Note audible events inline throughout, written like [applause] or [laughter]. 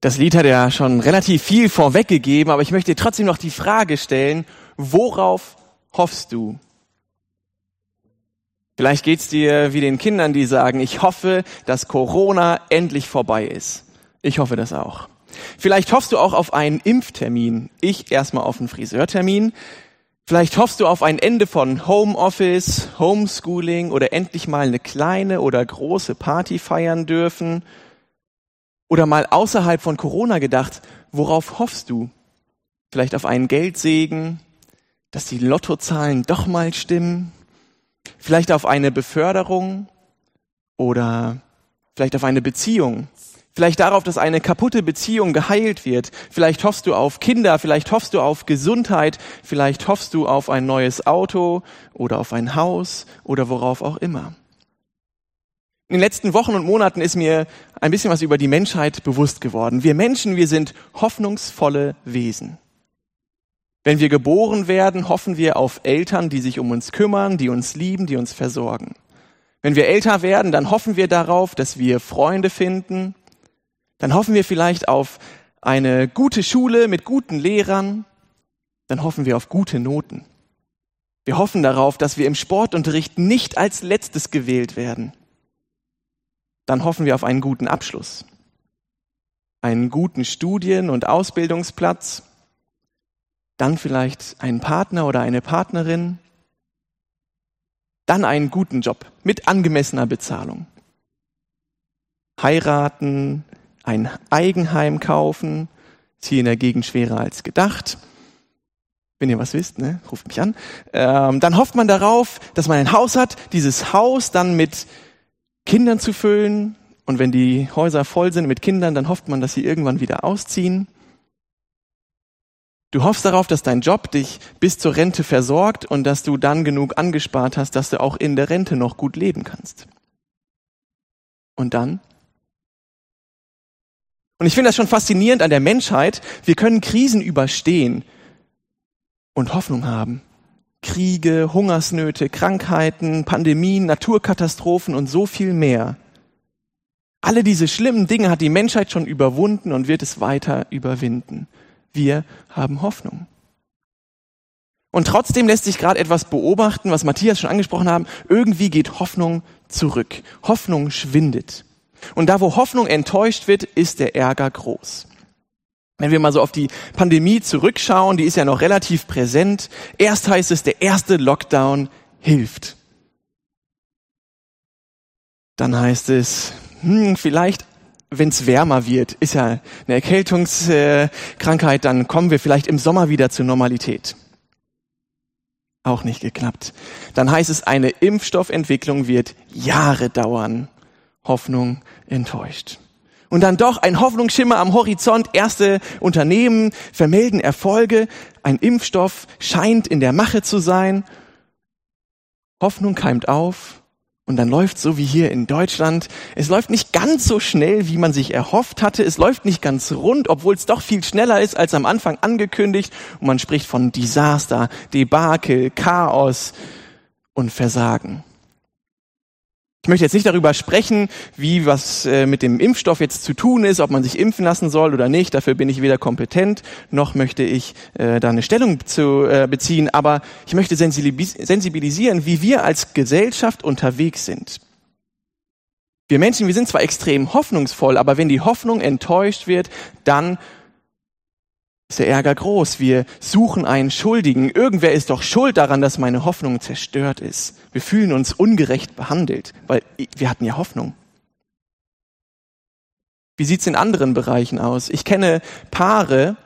Das Lied hat ja schon relativ viel vorweggegeben, aber ich möchte dir trotzdem noch die Frage stellen, worauf hoffst du? Vielleicht geht's dir wie den Kindern, die sagen, ich hoffe, dass Corona endlich vorbei ist. Ich hoffe das auch. Vielleicht hoffst du auch auf einen Impftermin. Ich erstmal auf einen Friseurtermin. Vielleicht hoffst du auf ein Ende von Homeoffice, Homeschooling oder endlich mal eine kleine oder große Party feiern dürfen. Oder mal außerhalb von Corona gedacht, worauf hoffst du? Vielleicht auf einen Geldsegen, dass die Lottozahlen doch mal stimmen? Vielleicht auf eine Beförderung oder vielleicht auf eine Beziehung? Vielleicht darauf, dass eine kaputte Beziehung geheilt wird. Vielleicht hoffst du auf Kinder, vielleicht hoffst du auf Gesundheit, vielleicht hoffst du auf ein neues Auto oder auf ein Haus oder worauf auch immer. In den letzten Wochen und Monaten ist mir ein bisschen was über die Menschheit bewusst geworden. Wir Menschen, wir sind hoffnungsvolle Wesen. Wenn wir geboren werden, hoffen wir auf Eltern, die sich um uns kümmern, die uns lieben, die uns versorgen. Wenn wir älter werden, dann hoffen wir darauf, dass wir Freunde finden. Dann hoffen wir vielleicht auf eine gute Schule mit guten Lehrern. Dann hoffen wir auf gute Noten. Wir hoffen darauf, dass wir im Sportunterricht nicht als letztes gewählt werden dann hoffen wir auf einen guten Abschluss, einen guten Studien- und Ausbildungsplatz, dann vielleicht einen Partner oder eine Partnerin, dann einen guten Job mit angemessener Bezahlung. Heiraten, ein Eigenheim kaufen, ist hier in der Gegend schwerer als gedacht. Wenn ihr was wisst, ne, ruft mich an. Ähm, dann hofft man darauf, dass man ein Haus hat, dieses Haus dann mit Kindern zu füllen. Und wenn die Häuser voll sind mit Kindern, dann hofft man, dass sie irgendwann wieder ausziehen. Du hoffst darauf, dass dein Job dich bis zur Rente versorgt und dass du dann genug angespart hast, dass du auch in der Rente noch gut leben kannst. Und dann? Und ich finde das schon faszinierend an der Menschheit. Wir können Krisen überstehen und Hoffnung haben. Kriege, Hungersnöte, Krankheiten, Pandemien, Naturkatastrophen und so viel mehr. Alle diese schlimmen Dinge hat die Menschheit schon überwunden und wird es weiter überwinden. Wir haben Hoffnung. Und trotzdem lässt sich gerade etwas beobachten, was Matthias schon angesprochen haben. Irgendwie geht Hoffnung zurück. Hoffnung schwindet. Und da, wo Hoffnung enttäuscht wird, ist der Ärger groß. Wenn wir mal so auf die Pandemie zurückschauen, die ist ja noch relativ präsent. Erst heißt es, der erste Lockdown hilft. Dann heißt es, hm, vielleicht, wenn es wärmer wird, ist ja eine Erkältungskrankheit, dann kommen wir vielleicht im Sommer wieder zur Normalität. Auch nicht geklappt. Dann heißt es, eine Impfstoffentwicklung wird Jahre dauern. Hoffnung enttäuscht. Und dann doch ein Hoffnungsschimmer am Horizont. Erste Unternehmen vermelden Erfolge. Ein Impfstoff scheint in der Mache zu sein. Hoffnung keimt auf. Und dann läuft so wie hier in Deutschland. Es läuft nicht ganz so schnell, wie man sich erhofft hatte. Es läuft nicht ganz rund, obwohl es doch viel schneller ist als am Anfang angekündigt. Und man spricht von Desaster, Debakel, Chaos und Versagen. Ich möchte jetzt nicht darüber sprechen, wie was äh, mit dem Impfstoff jetzt zu tun ist, ob man sich impfen lassen soll oder nicht. Dafür bin ich weder kompetent, noch möchte ich äh, da eine Stellung zu äh, beziehen. Aber ich möchte sensibilisieren, wie wir als Gesellschaft unterwegs sind. Wir Menschen, wir sind zwar extrem hoffnungsvoll, aber wenn die Hoffnung enttäuscht wird, dann ist der Ärger groß. Wir suchen einen Schuldigen. Irgendwer ist doch schuld daran, dass meine Hoffnung zerstört ist. Wir fühlen uns ungerecht behandelt, weil wir hatten ja Hoffnung. Wie sieht's in anderen Bereichen aus? Ich kenne Paare,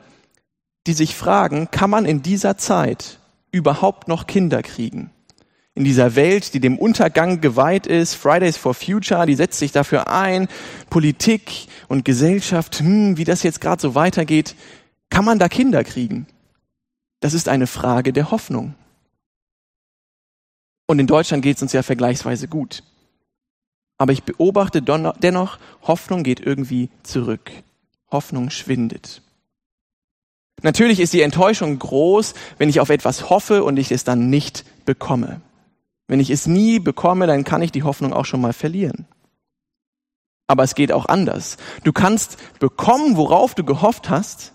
die sich fragen, kann man in dieser Zeit überhaupt noch Kinder kriegen? In dieser Welt, die dem Untergang geweiht ist, Fridays for Future, die setzt sich dafür ein, Politik und Gesellschaft, hm, wie das jetzt gerade so weitergeht, kann man da Kinder kriegen? Das ist eine Frage der Hoffnung. Und in Deutschland geht es uns ja vergleichsweise gut. Aber ich beobachte dennoch, Hoffnung geht irgendwie zurück. Hoffnung schwindet. Natürlich ist die Enttäuschung groß, wenn ich auf etwas hoffe und ich es dann nicht bekomme. Wenn ich es nie bekomme, dann kann ich die Hoffnung auch schon mal verlieren. Aber es geht auch anders. Du kannst bekommen, worauf du gehofft hast.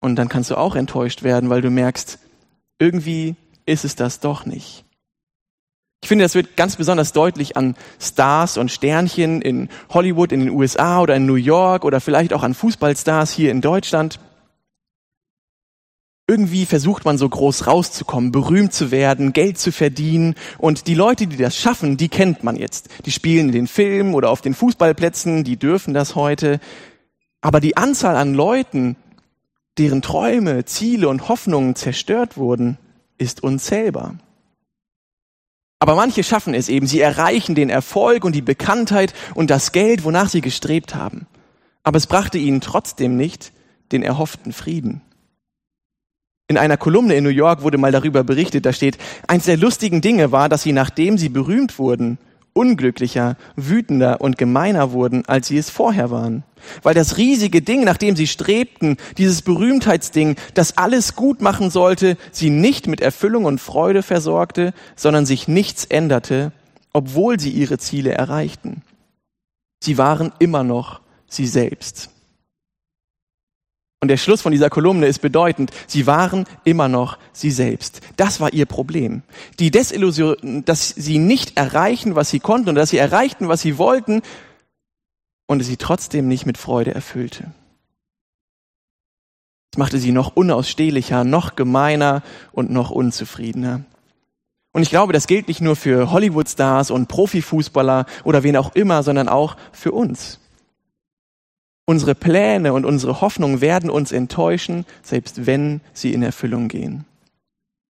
Und dann kannst du auch enttäuscht werden, weil du merkst, irgendwie ist es das doch nicht. Ich finde, das wird ganz besonders deutlich an Stars und Sternchen in Hollywood, in den USA oder in New York oder vielleicht auch an Fußballstars hier in Deutschland. Irgendwie versucht man so groß rauszukommen, berühmt zu werden, Geld zu verdienen. Und die Leute, die das schaffen, die kennt man jetzt. Die spielen in den Filmen oder auf den Fußballplätzen, die dürfen das heute. Aber die Anzahl an Leuten, deren Träume, Ziele und Hoffnungen zerstört wurden, ist unzählbar. Aber manche schaffen es eben, sie erreichen den Erfolg und die Bekanntheit und das Geld, wonach sie gestrebt haben. Aber es brachte ihnen trotzdem nicht den erhofften Frieden. In einer Kolumne in New York wurde mal darüber berichtet, da steht, eins der lustigen Dinge war, dass sie, nachdem sie berühmt wurden, unglücklicher, wütender und gemeiner wurden, als sie es vorher waren. Weil das riesige Ding, nach dem sie strebten, dieses Berühmtheitsding, das alles gut machen sollte, sie nicht mit Erfüllung und Freude versorgte, sondern sich nichts änderte, obwohl sie ihre Ziele erreichten. Sie waren immer noch sie selbst. Und der Schluss von dieser Kolumne ist bedeutend. Sie waren immer noch sie selbst. Das war ihr Problem. Die Desillusion, dass sie nicht erreichen, was sie konnten und dass sie erreichten, was sie wollten und sie trotzdem nicht mit Freude erfüllte. Es machte sie noch unausstehlicher, noch gemeiner und noch unzufriedener. Und ich glaube, das gilt nicht nur für Hollywood-Stars und Profifußballer oder wen auch immer, sondern auch für uns. Unsere Pläne und unsere Hoffnungen werden uns enttäuschen, selbst wenn sie in Erfüllung gehen.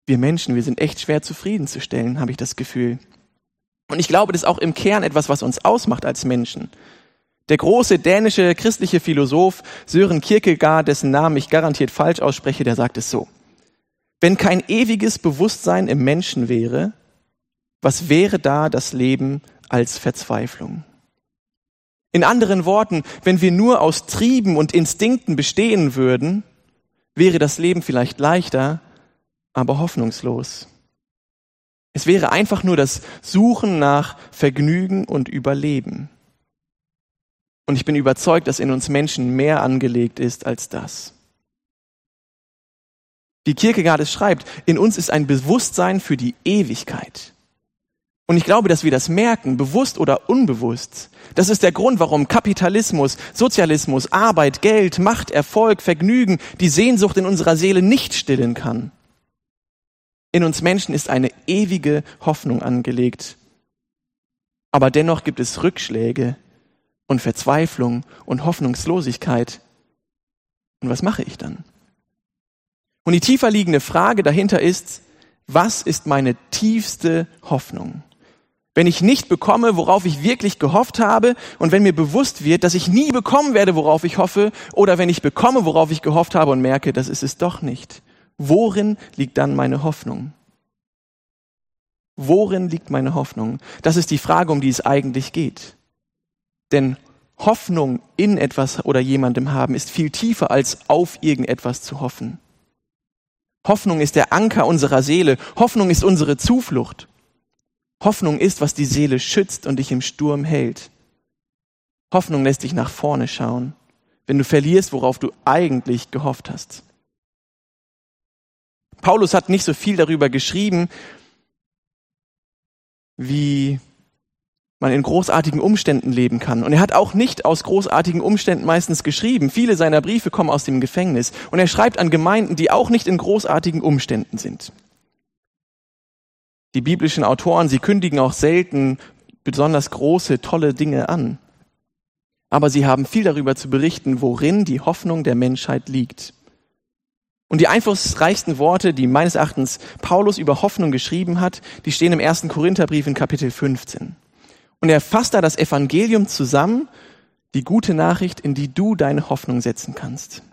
Wir Menschen, wir sind echt schwer zufriedenzustellen, habe ich das Gefühl. Und ich glaube, das ist auch im Kern etwas, was uns ausmacht als Menschen. Der große dänische christliche Philosoph Sören Kierkegaard, dessen Namen ich garantiert falsch ausspreche, der sagt es so. Wenn kein ewiges Bewusstsein im Menschen wäre, was wäre da das Leben als Verzweiflung? In anderen Worten, wenn wir nur aus Trieben und Instinkten bestehen würden, wäre das Leben vielleicht leichter, aber hoffnungslos. Es wäre einfach nur das Suchen nach Vergnügen und Überleben. Und ich bin überzeugt, dass in uns Menschen mehr angelegt ist als das. Wie Kierkegaard es schreibt, in uns ist ein Bewusstsein für die Ewigkeit. Und ich glaube, dass wir das merken, bewusst oder unbewusst. Das ist der Grund, warum Kapitalismus, Sozialismus, Arbeit, Geld, Macht, Erfolg, Vergnügen die Sehnsucht in unserer Seele nicht stillen kann. In uns Menschen ist eine ewige Hoffnung angelegt. Aber dennoch gibt es Rückschläge und Verzweiflung und Hoffnungslosigkeit. Und was mache ich dann? Und die tiefer liegende Frage dahinter ist, was ist meine tiefste Hoffnung? Wenn ich nicht bekomme, worauf ich wirklich gehofft habe und wenn mir bewusst wird, dass ich nie bekommen werde, worauf ich hoffe, oder wenn ich bekomme, worauf ich gehofft habe und merke, das ist es doch nicht. Worin liegt dann meine Hoffnung? Worin liegt meine Hoffnung? Das ist die Frage, um die es eigentlich geht. Denn Hoffnung in etwas oder jemandem haben ist viel tiefer als auf irgendetwas zu hoffen. Hoffnung ist der Anker unserer Seele. Hoffnung ist unsere Zuflucht. Hoffnung ist, was die Seele schützt und dich im Sturm hält. Hoffnung lässt dich nach vorne schauen, wenn du verlierst, worauf du eigentlich gehofft hast. Paulus hat nicht so viel darüber geschrieben, wie man in großartigen Umständen leben kann. Und er hat auch nicht aus großartigen Umständen meistens geschrieben. Viele seiner Briefe kommen aus dem Gefängnis. Und er schreibt an Gemeinden, die auch nicht in großartigen Umständen sind. Die biblischen Autoren, sie kündigen auch selten besonders große, tolle Dinge an. Aber sie haben viel darüber zu berichten, worin die Hoffnung der Menschheit liegt. Und die einflussreichsten Worte, die meines Erachtens Paulus über Hoffnung geschrieben hat, die stehen im ersten Korintherbrief in Kapitel 15. Und er fasst da das Evangelium zusammen, die gute Nachricht, in die du deine Hoffnung setzen kannst.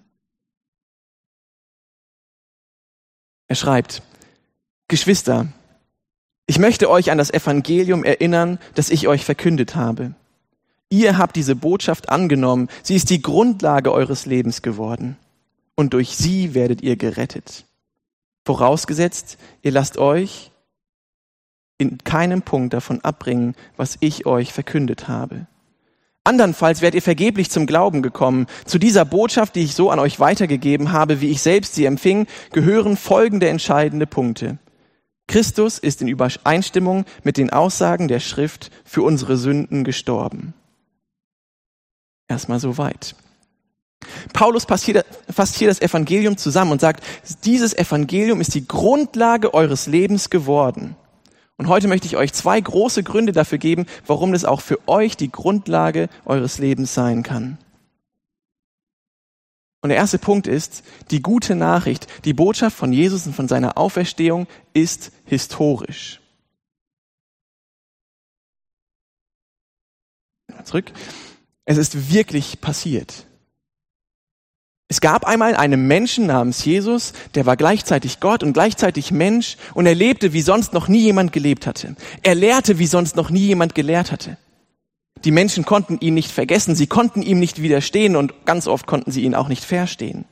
Er schreibt, Geschwister, ich möchte euch an das Evangelium erinnern, das ich euch verkündet habe. Ihr habt diese Botschaft angenommen, sie ist die Grundlage eures Lebens geworden und durch sie werdet ihr gerettet. Vorausgesetzt, ihr lasst euch in keinem Punkt davon abbringen, was ich euch verkündet habe. Andernfalls werdet ihr vergeblich zum Glauben gekommen. Zu dieser Botschaft, die ich so an euch weitergegeben habe, wie ich selbst sie empfing, gehören folgende entscheidende Punkte. Christus ist in Übereinstimmung mit den Aussagen der Schrift für unsere Sünden gestorben. Erstmal so weit. Paulus fasst hier, das Evangelium zusammen und sagt, dieses Evangelium ist die Grundlage eures Lebens geworden. Und heute möchte ich euch zwei große Gründe dafür geben, warum das auch für euch die Grundlage eures Lebens sein kann. Und der erste Punkt ist, die gute Nachricht, die Botschaft von Jesus und von seiner Auferstehung ist historisch. Zurück. Es ist wirklich passiert. Es gab einmal einen Menschen namens Jesus, der war gleichzeitig Gott und gleichzeitig Mensch und er lebte, wie sonst noch nie jemand gelebt hatte. Er lehrte, wie sonst noch nie jemand gelehrt hatte. Die Menschen konnten ihn nicht vergessen, sie konnten ihm nicht widerstehen und ganz oft konnten sie ihn auch nicht verstehen.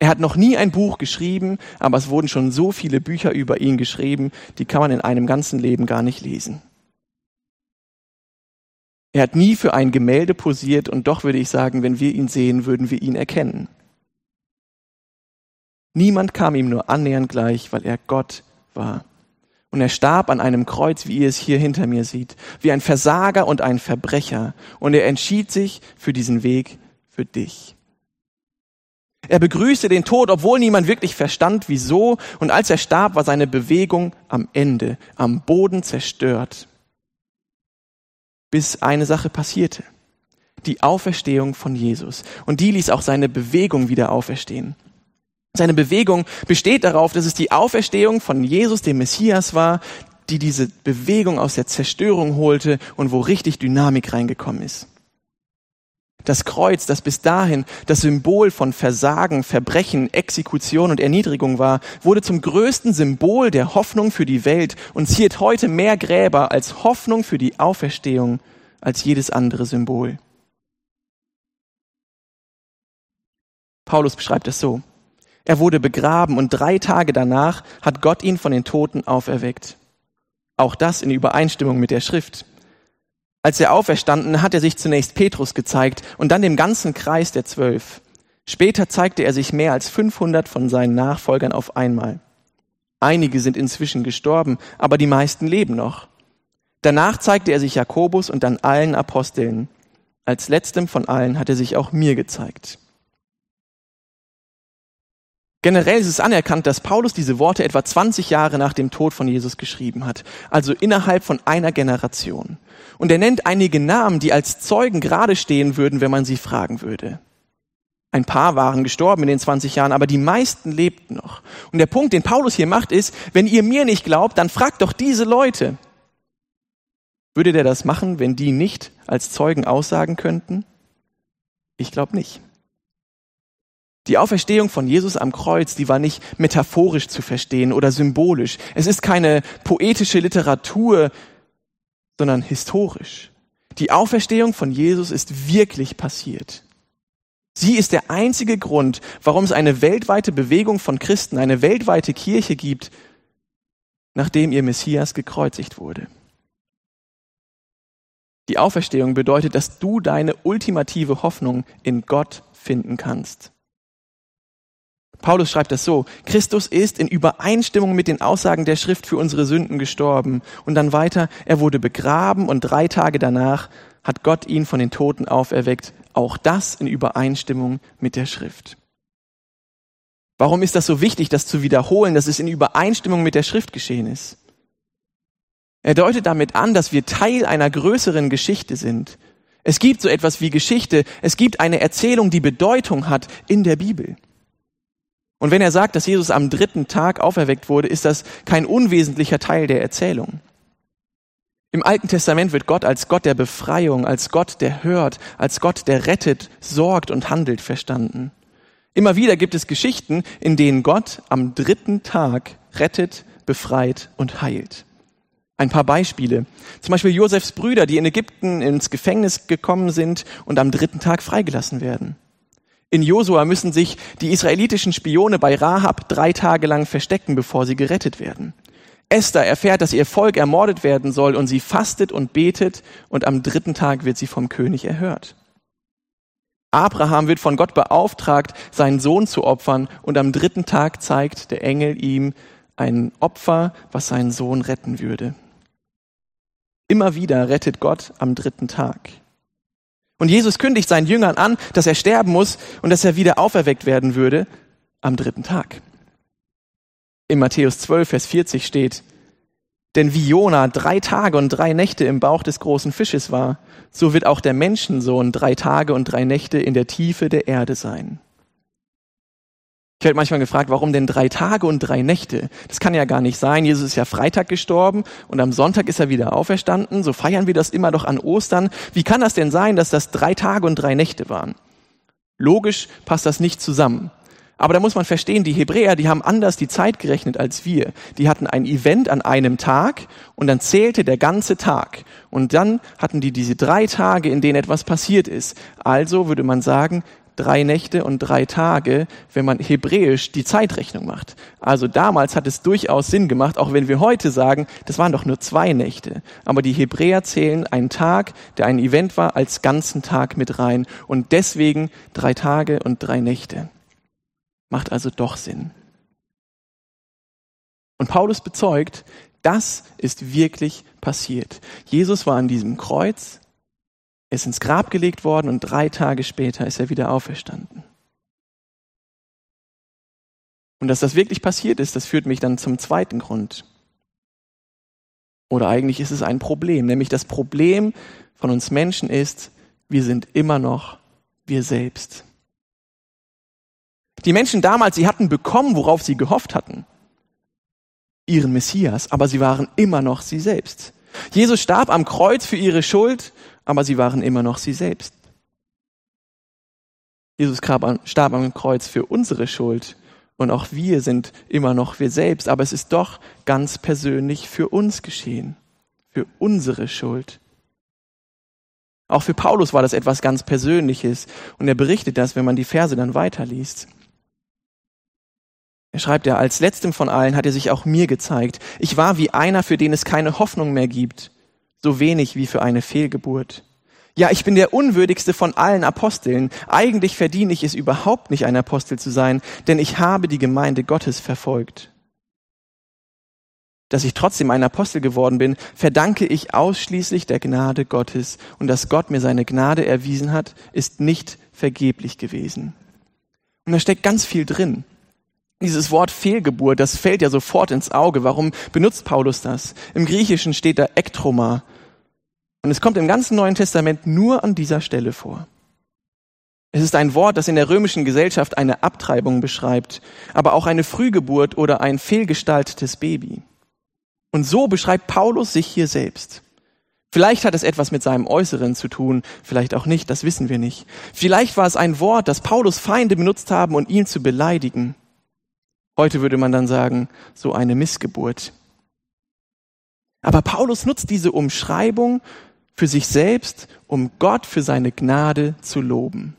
Er hat noch nie ein Buch geschrieben, aber es wurden schon so viele Bücher über ihn geschrieben, die kann man in einem ganzen Leben gar nicht lesen. Er hat nie für ein Gemälde posiert und doch würde ich sagen, wenn wir ihn sehen, würden wir ihn erkennen. Niemand kam ihm nur annähernd gleich, weil er Gott war. Und er starb an einem Kreuz, wie ihr es hier hinter mir seht, wie ein Versager und ein Verbrecher. Und er entschied sich für diesen Weg für dich. Er begrüßte den Tod, obwohl niemand wirklich verstand, wieso. Und als er starb, war seine Bewegung am Ende, am Boden zerstört bis eine Sache passierte. Die Auferstehung von Jesus. Und die ließ auch seine Bewegung wieder auferstehen. Seine Bewegung besteht darauf, dass es die Auferstehung von Jesus, dem Messias war, die diese Bewegung aus der Zerstörung holte und wo richtig Dynamik reingekommen ist. Das Kreuz, das bis dahin das Symbol von Versagen, Verbrechen, Exekution und Erniedrigung war, wurde zum größten Symbol der Hoffnung für die Welt und ziert heute mehr Gräber als Hoffnung für die Auferstehung als jedes andere Symbol. Paulus beschreibt es so. Er wurde begraben und drei Tage danach hat Gott ihn von den Toten auferweckt. Auch das in Übereinstimmung mit der Schrift. Als er auferstanden, hat er sich zunächst Petrus gezeigt und dann dem ganzen Kreis der Zwölf. Später zeigte er sich mehr als 500 von seinen Nachfolgern auf einmal. Einige sind inzwischen gestorben, aber die meisten leben noch. Danach zeigte er sich Jakobus und dann allen Aposteln. Als letztem von allen hat er sich auch mir gezeigt. Generell ist es anerkannt, dass Paulus diese Worte etwa 20 Jahre nach dem Tod von Jesus geschrieben hat, also innerhalb von einer Generation. Und er nennt einige Namen, die als Zeugen gerade stehen würden, wenn man sie fragen würde. Ein paar waren gestorben in den 20 Jahren, aber die meisten lebten noch. Und der Punkt, den Paulus hier macht, ist, wenn ihr mir nicht glaubt, dann fragt doch diese Leute. Würde der das machen, wenn die nicht als Zeugen aussagen könnten? Ich glaube nicht. Die Auferstehung von Jesus am Kreuz, die war nicht metaphorisch zu verstehen oder symbolisch. Es ist keine poetische Literatur, sondern historisch. Die Auferstehung von Jesus ist wirklich passiert. Sie ist der einzige Grund, warum es eine weltweite Bewegung von Christen, eine weltweite Kirche gibt, nachdem ihr Messias gekreuzigt wurde. Die Auferstehung bedeutet, dass du deine ultimative Hoffnung in Gott finden kannst. Paulus schreibt das so, Christus ist in Übereinstimmung mit den Aussagen der Schrift für unsere Sünden gestorben. Und dann weiter, er wurde begraben und drei Tage danach hat Gott ihn von den Toten auferweckt. Auch das in Übereinstimmung mit der Schrift. Warum ist das so wichtig, das zu wiederholen, dass es in Übereinstimmung mit der Schrift geschehen ist? Er deutet damit an, dass wir Teil einer größeren Geschichte sind. Es gibt so etwas wie Geschichte, es gibt eine Erzählung, die Bedeutung hat in der Bibel. Und wenn er sagt, dass Jesus am dritten Tag auferweckt wurde, ist das kein unwesentlicher Teil der Erzählung. Im Alten Testament wird Gott als Gott der Befreiung, als Gott, der hört, als Gott, der rettet, sorgt und handelt verstanden. Immer wieder gibt es Geschichten, in denen Gott am dritten Tag rettet, befreit und heilt. Ein paar Beispiele. Zum Beispiel Josefs Brüder, die in Ägypten ins Gefängnis gekommen sind und am dritten Tag freigelassen werden. In Josua müssen sich die israelitischen Spione bei Rahab drei Tage lang verstecken, bevor sie gerettet werden. Esther erfährt, dass ihr Volk ermordet werden soll und sie fastet und betet und am dritten Tag wird sie vom König erhört. Abraham wird von Gott beauftragt, seinen Sohn zu opfern und am dritten Tag zeigt der Engel ihm ein Opfer, was seinen Sohn retten würde. Immer wieder rettet Gott am dritten Tag. Und Jesus kündigt seinen Jüngern an, dass er sterben muss und dass er wieder auferweckt werden würde am dritten Tag. In Matthäus 12, Vers 40 steht, denn wie Jona drei Tage und drei Nächte im Bauch des großen Fisches war, so wird auch der Menschensohn drei Tage und drei Nächte in der Tiefe der Erde sein. Ich werde manchmal gefragt, warum denn drei Tage und drei Nächte? Das kann ja gar nicht sein. Jesus ist ja Freitag gestorben und am Sonntag ist er wieder auferstanden. So feiern wir das immer doch an Ostern. Wie kann das denn sein, dass das drei Tage und drei Nächte waren? Logisch passt das nicht zusammen. Aber da muss man verstehen, die Hebräer, die haben anders die Zeit gerechnet als wir. Die hatten ein Event an einem Tag und dann zählte der ganze Tag. Und dann hatten die diese drei Tage, in denen etwas passiert ist. Also würde man sagen, drei Nächte und drei Tage, wenn man hebräisch die Zeitrechnung macht. Also damals hat es durchaus Sinn gemacht, auch wenn wir heute sagen, das waren doch nur zwei Nächte. Aber die Hebräer zählen einen Tag, der ein Event war, als ganzen Tag mit rein. Und deswegen drei Tage und drei Nächte. Macht also doch Sinn. Und Paulus bezeugt, das ist wirklich passiert. Jesus war an diesem Kreuz, ist ins Grab gelegt worden und drei Tage später ist er wieder auferstanden. Und dass das wirklich passiert ist, das führt mich dann zum zweiten Grund. Oder eigentlich ist es ein Problem, nämlich das Problem von uns Menschen ist, wir sind immer noch wir selbst. Die Menschen damals, sie hatten bekommen, worauf sie gehofft hatten. Ihren Messias, aber sie waren immer noch sie selbst. Jesus starb am Kreuz für ihre Schuld, aber sie waren immer noch sie selbst. Jesus starb am Kreuz für unsere Schuld und auch wir sind immer noch wir selbst, aber es ist doch ganz persönlich für uns geschehen, für unsere Schuld. Auch für Paulus war das etwas ganz Persönliches und er berichtet das, wenn man die Verse dann weiterliest. Er schreibt ja, als letztem von allen hat er sich auch mir gezeigt. Ich war wie einer, für den es keine Hoffnung mehr gibt, so wenig wie für eine Fehlgeburt. Ja, ich bin der unwürdigste von allen Aposteln. Eigentlich verdiene ich es überhaupt nicht, ein Apostel zu sein, denn ich habe die Gemeinde Gottes verfolgt. Dass ich trotzdem ein Apostel geworden bin, verdanke ich ausschließlich der Gnade Gottes. Und dass Gott mir seine Gnade erwiesen hat, ist nicht vergeblich gewesen. Und da steckt ganz viel drin. Dieses Wort Fehlgeburt, das fällt ja sofort ins Auge. Warum benutzt Paulus das? Im Griechischen steht da Ektroma. Und es kommt im ganzen Neuen Testament nur an dieser Stelle vor. Es ist ein Wort, das in der römischen Gesellschaft eine Abtreibung beschreibt, aber auch eine Frühgeburt oder ein fehlgestaltetes Baby. Und so beschreibt Paulus sich hier selbst. Vielleicht hat es etwas mit seinem Äußeren zu tun, vielleicht auch nicht, das wissen wir nicht. Vielleicht war es ein Wort, das Paulus Feinde benutzt haben, um ihn zu beleidigen. Heute würde man dann sagen, so eine Missgeburt. Aber Paulus nutzt diese Umschreibung für sich selbst, um Gott für seine Gnade zu loben.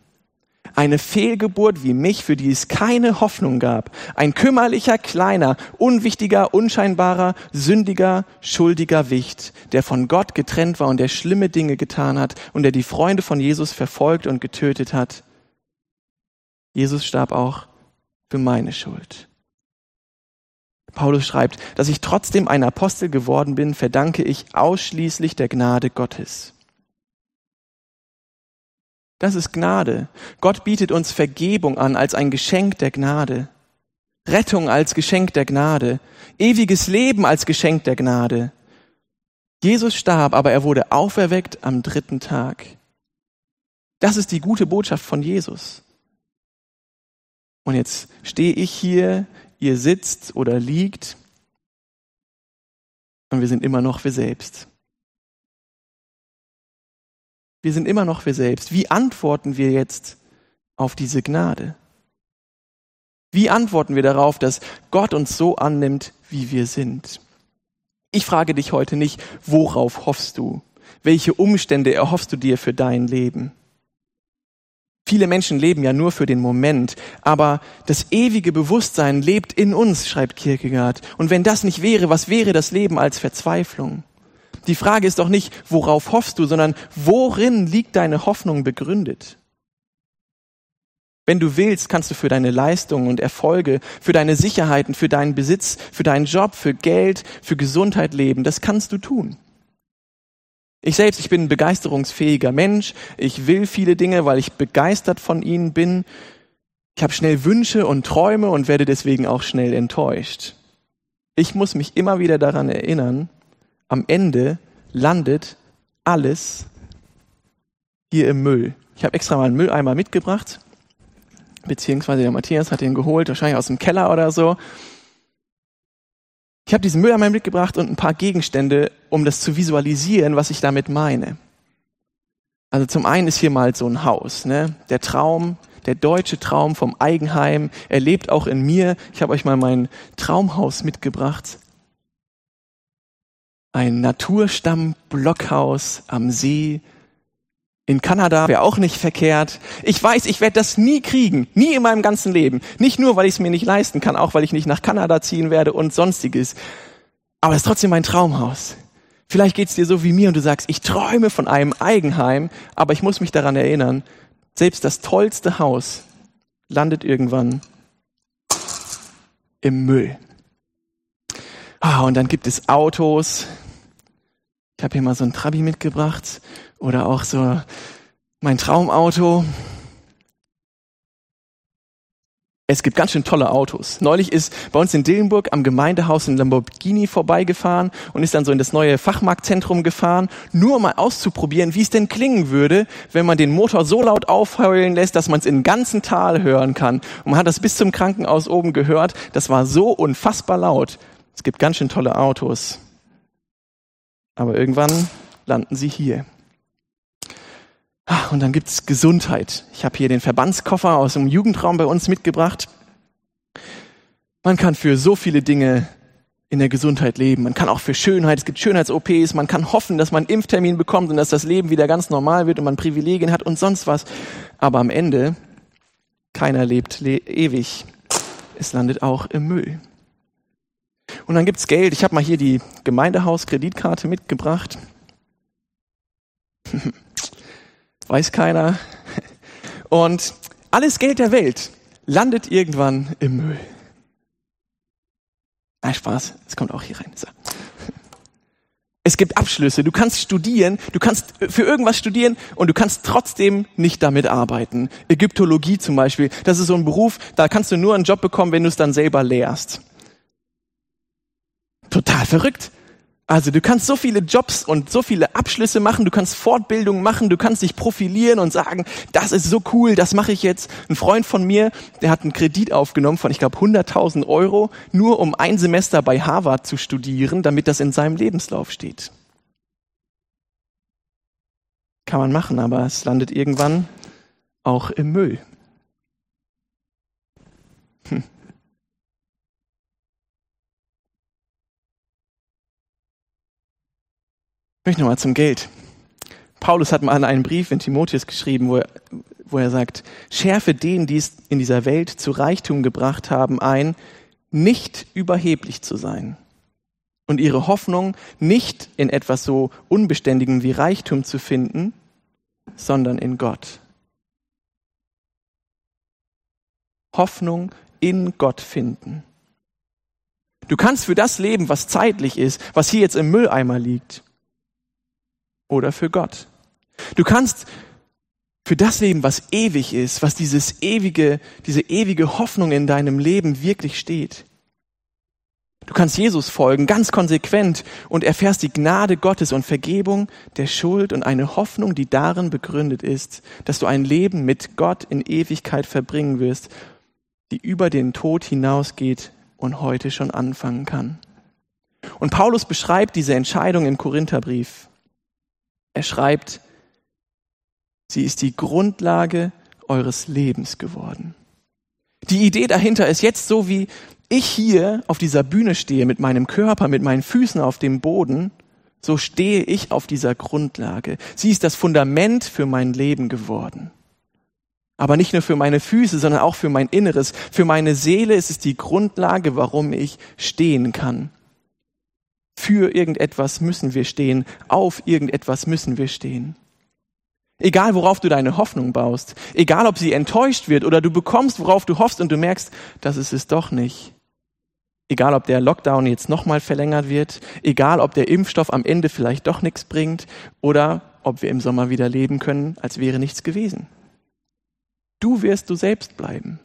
Eine Fehlgeburt wie mich, für die es keine Hoffnung gab. Ein kümmerlicher, kleiner, unwichtiger, unscheinbarer, sündiger, schuldiger Wicht, der von Gott getrennt war und der schlimme Dinge getan hat und der die Freunde von Jesus verfolgt und getötet hat. Jesus starb auch für meine Schuld. Paulus schreibt, dass ich trotzdem ein Apostel geworden bin, verdanke ich ausschließlich der Gnade Gottes. Das ist Gnade. Gott bietet uns Vergebung an als ein Geschenk der Gnade. Rettung als Geschenk der Gnade. Ewiges Leben als Geschenk der Gnade. Jesus starb, aber er wurde auferweckt am dritten Tag. Das ist die gute Botschaft von Jesus. Und jetzt stehe ich hier ihr sitzt oder liegt und wir sind immer noch wir selbst. Wir sind immer noch wir selbst. Wie antworten wir jetzt auf diese Gnade? Wie antworten wir darauf, dass Gott uns so annimmt, wie wir sind? Ich frage dich heute nicht, worauf hoffst du? Welche Umstände erhoffst du dir für dein Leben? Viele Menschen leben ja nur für den Moment, aber das ewige Bewusstsein lebt in uns, schreibt Kierkegaard. Und wenn das nicht wäre, was wäre das Leben als Verzweiflung? Die Frage ist doch nicht, worauf hoffst du, sondern worin liegt deine Hoffnung begründet? Wenn du willst, kannst du für deine Leistungen und Erfolge, für deine Sicherheiten, für deinen Besitz, für deinen Job, für Geld, für Gesundheit leben. Das kannst du tun. Ich selbst, ich bin ein begeisterungsfähiger Mensch. Ich will viele Dinge, weil ich begeistert von ihnen bin. Ich habe schnell Wünsche und Träume und werde deswegen auch schnell enttäuscht. Ich muss mich immer wieder daran erinnern, am Ende landet alles hier im Müll. Ich habe extra mal einen Mülleimer mitgebracht beziehungsweise der Matthias hat ihn geholt, wahrscheinlich aus dem Keller oder so. Ich habe diesen Mülleimer mitgebracht und ein paar Gegenstände, um das zu visualisieren, was ich damit meine. Also zum einen ist hier mal so ein Haus, ne? Der Traum, der deutsche Traum vom Eigenheim, er lebt auch in mir. Ich habe euch mal mein Traumhaus mitgebracht. Ein Naturstamm-Blockhaus am See in Kanada wäre auch nicht verkehrt. Ich weiß, ich werde das nie kriegen, nie in meinem ganzen Leben. Nicht nur, weil ich es mir nicht leisten kann, auch weil ich nicht nach Kanada ziehen werde und sonstiges. Aber es ist trotzdem mein Traumhaus. Vielleicht geht es dir so wie mir und du sagst, ich träume von einem Eigenheim, aber ich muss mich daran erinnern, selbst das tollste Haus landet irgendwann im Müll. Ah, und dann gibt es Autos. Ich habe hier mal so ein Trabi mitgebracht oder auch so mein Traumauto. Es gibt ganz schön tolle Autos. Neulich ist bei uns in Dillenburg am Gemeindehaus ein Lamborghini vorbeigefahren und ist dann so in das neue Fachmarktzentrum gefahren, nur mal auszuprobieren, wie es denn klingen würde, wenn man den Motor so laut aufheulen lässt, dass man es im ganzen Tal hören kann. Und man hat das bis zum Krankenhaus oben gehört. Das war so unfassbar laut. Es gibt ganz schön tolle Autos. Aber irgendwann landen sie hier. Und dann gibt's Gesundheit. Ich habe hier den Verbandskoffer aus dem Jugendraum bei uns mitgebracht. Man kann für so viele Dinge in der Gesundheit leben. Man kann auch für Schönheit, es gibt Schönheits-OPs, man kann hoffen, dass man einen Impftermin bekommt und dass das Leben wieder ganz normal wird und man Privilegien hat und sonst was. Aber am Ende, keiner lebt le ewig. Es landet auch im Müll. Und dann gibt's Geld. Ich habe mal hier die Gemeindehaus-Kreditkarte mitgebracht. [laughs] weiß keiner. Und alles Geld der Welt landet irgendwann im Müll. Nein, Spaß, es kommt auch hier rein. So. Es gibt Abschlüsse, du kannst studieren, du kannst für irgendwas studieren und du kannst trotzdem nicht damit arbeiten. Ägyptologie zum Beispiel, das ist so ein Beruf, da kannst du nur einen Job bekommen, wenn du es dann selber lehrst. Total verrückt. Also du kannst so viele Jobs und so viele Abschlüsse machen, du kannst Fortbildungen machen, du kannst dich profilieren und sagen, das ist so cool, das mache ich jetzt. Ein Freund von mir, der hat einen Kredit aufgenommen von, ich glaube, 100.000 Euro, nur um ein Semester bei Harvard zu studieren, damit das in seinem Lebenslauf steht. Kann man machen, aber es landet irgendwann auch im Müll. Hm. Ich möchte nochmal zum Geld. Paulus hat mal in einem Brief in Timotheus geschrieben, wo er, wo er sagt, schärfe denen, die es in dieser Welt zu Reichtum gebracht haben, ein, nicht überheblich zu sein und ihre Hoffnung nicht in etwas so Unbeständigem wie Reichtum zu finden, sondern in Gott. Hoffnung in Gott finden. Du kannst für das leben, was zeitlich ist, was hier jetzt im Mülleimer liegt oder für Gott. Du kannst für das leben, was ewig ist, was dieses ewige, diese ewige Hoffnung in deinem Leben wirklich steht. Du kannst Jesus folgen, ganz konsequent, und erfährst die Gnade Gottes und Vergebung der Schuld und eine Hoffnung, die darin begründet ist, dass du ein Leben mit Gott in Ewigkeit verbringen wirst, die über den Tod hinausgeht und heute schon anfangen kann. Und Paulus beschreibt diese Entscheidung im Korintherbrief. Er schreibt, sie ist die Grundlage eures Lebens geworden. Die Idee dahinter ist jetzt so, wie ich hier auf dieser Bühne stehe mit meinem Körper, mit meinen Füßen auf dem Boden, so stehe ich auf dieser Grundlage. Sie ist das Fundament für mein Leben geworden. Aber nicht nur für meine Füße, sondern auch für mein Inneres. Für meine Seele ist es die Grundlage, warum ich stehen kann. Für irgendetwas müssen wir stehen. Auf irgendetwas müssen wir stehen. Egal, worauf du deine Hoffnung baust. Egal, ob sie enttäuscht wird oder du bekommst, worauf du hoffst und du merkst, das ist es doch nicht. Egal, ob der Lockdown jetzt nochmal verlängert wird. Egal, ob der Impfstoff am Ende vielleicht doch nichts bringt oder ob wir im Sommer wieder leben können, als wäre nichts gewesen. Du wirst du selbst bleiben.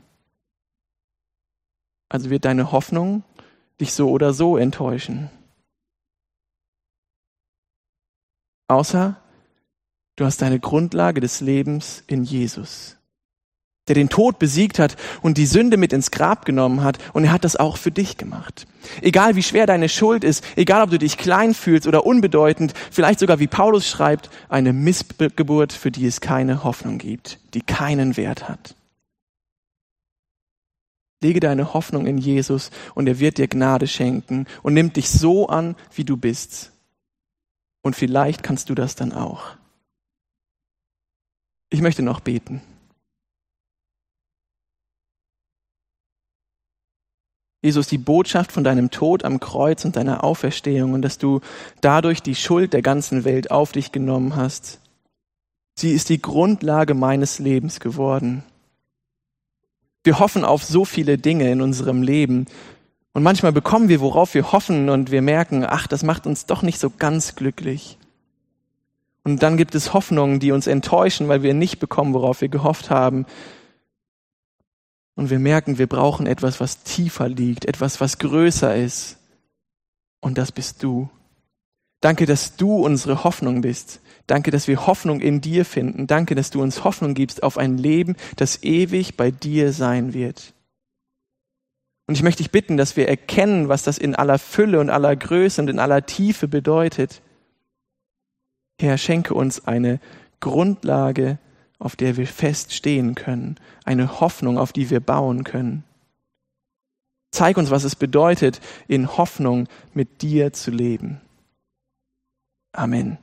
Also wird deine Hoffnung dich so oder so enttäuschen. Außer du hast deine Grundlage des Lebens in Jesus, der den Tod besiegt hat und die Sünde mit ins Grab genommen hat. Und er hat das auch für dich gemacht. Egal wie schwer deine Schuld ist, egal ob du dich klein fühlst oder unbedeutend, vielleicht sogar wie Paulus schreibt, eine Missgeburt, für die es keine Hoffnung gibt, die keinen Wert hat. Lege deine Hoffnung in Jesus und er wird dir Gnade schenken und nimmt dich so an, wie du bist. Und vielleicht kannst du das dann auch. Ich möchte noch beten. Jesus, die Botschaft von deinem Tod am Kreuz und deiner Auferstehung und dass du dadurch die Schuld der ganzen Welt auf dich genommen hast, sie ist die Grundlage meines Lebens geworden. Wir hoffen auf so viele Dinge in unserem Leben. Und manchmal bekommen wir, worauf wir hoffen, und wir merken, ach, das macht uns doch nicht so ganz glücklich. Und dann gibt es Hoffnungen, die uns enttäuschen, weil wir nicht bekommen, worauf wir gehofft haben. Und wir merken, wir brauchen etwas, was tiefer liegt, etwas, was größer ist. Und das bist du. Danke, dass du unsere Hoffnung bist. Danke, dass wir Hoffnung in dir finden. Danke, dass du uns Hoffnung gibst auf ein Leben, das ewig bei dir sein wird. Und ich möchte dich bitten, dass wir erkennen, was das in aller Fülle und aller Größe und in aller Tiefe bedeutet. Herr, schenke uns eine Grundlage, auf der wir feststehen können, eine Hoffnung, auf die wir bauen können. Zeig uns, was es bedeutet, in Hoffnung mit dir zu leben. Amen.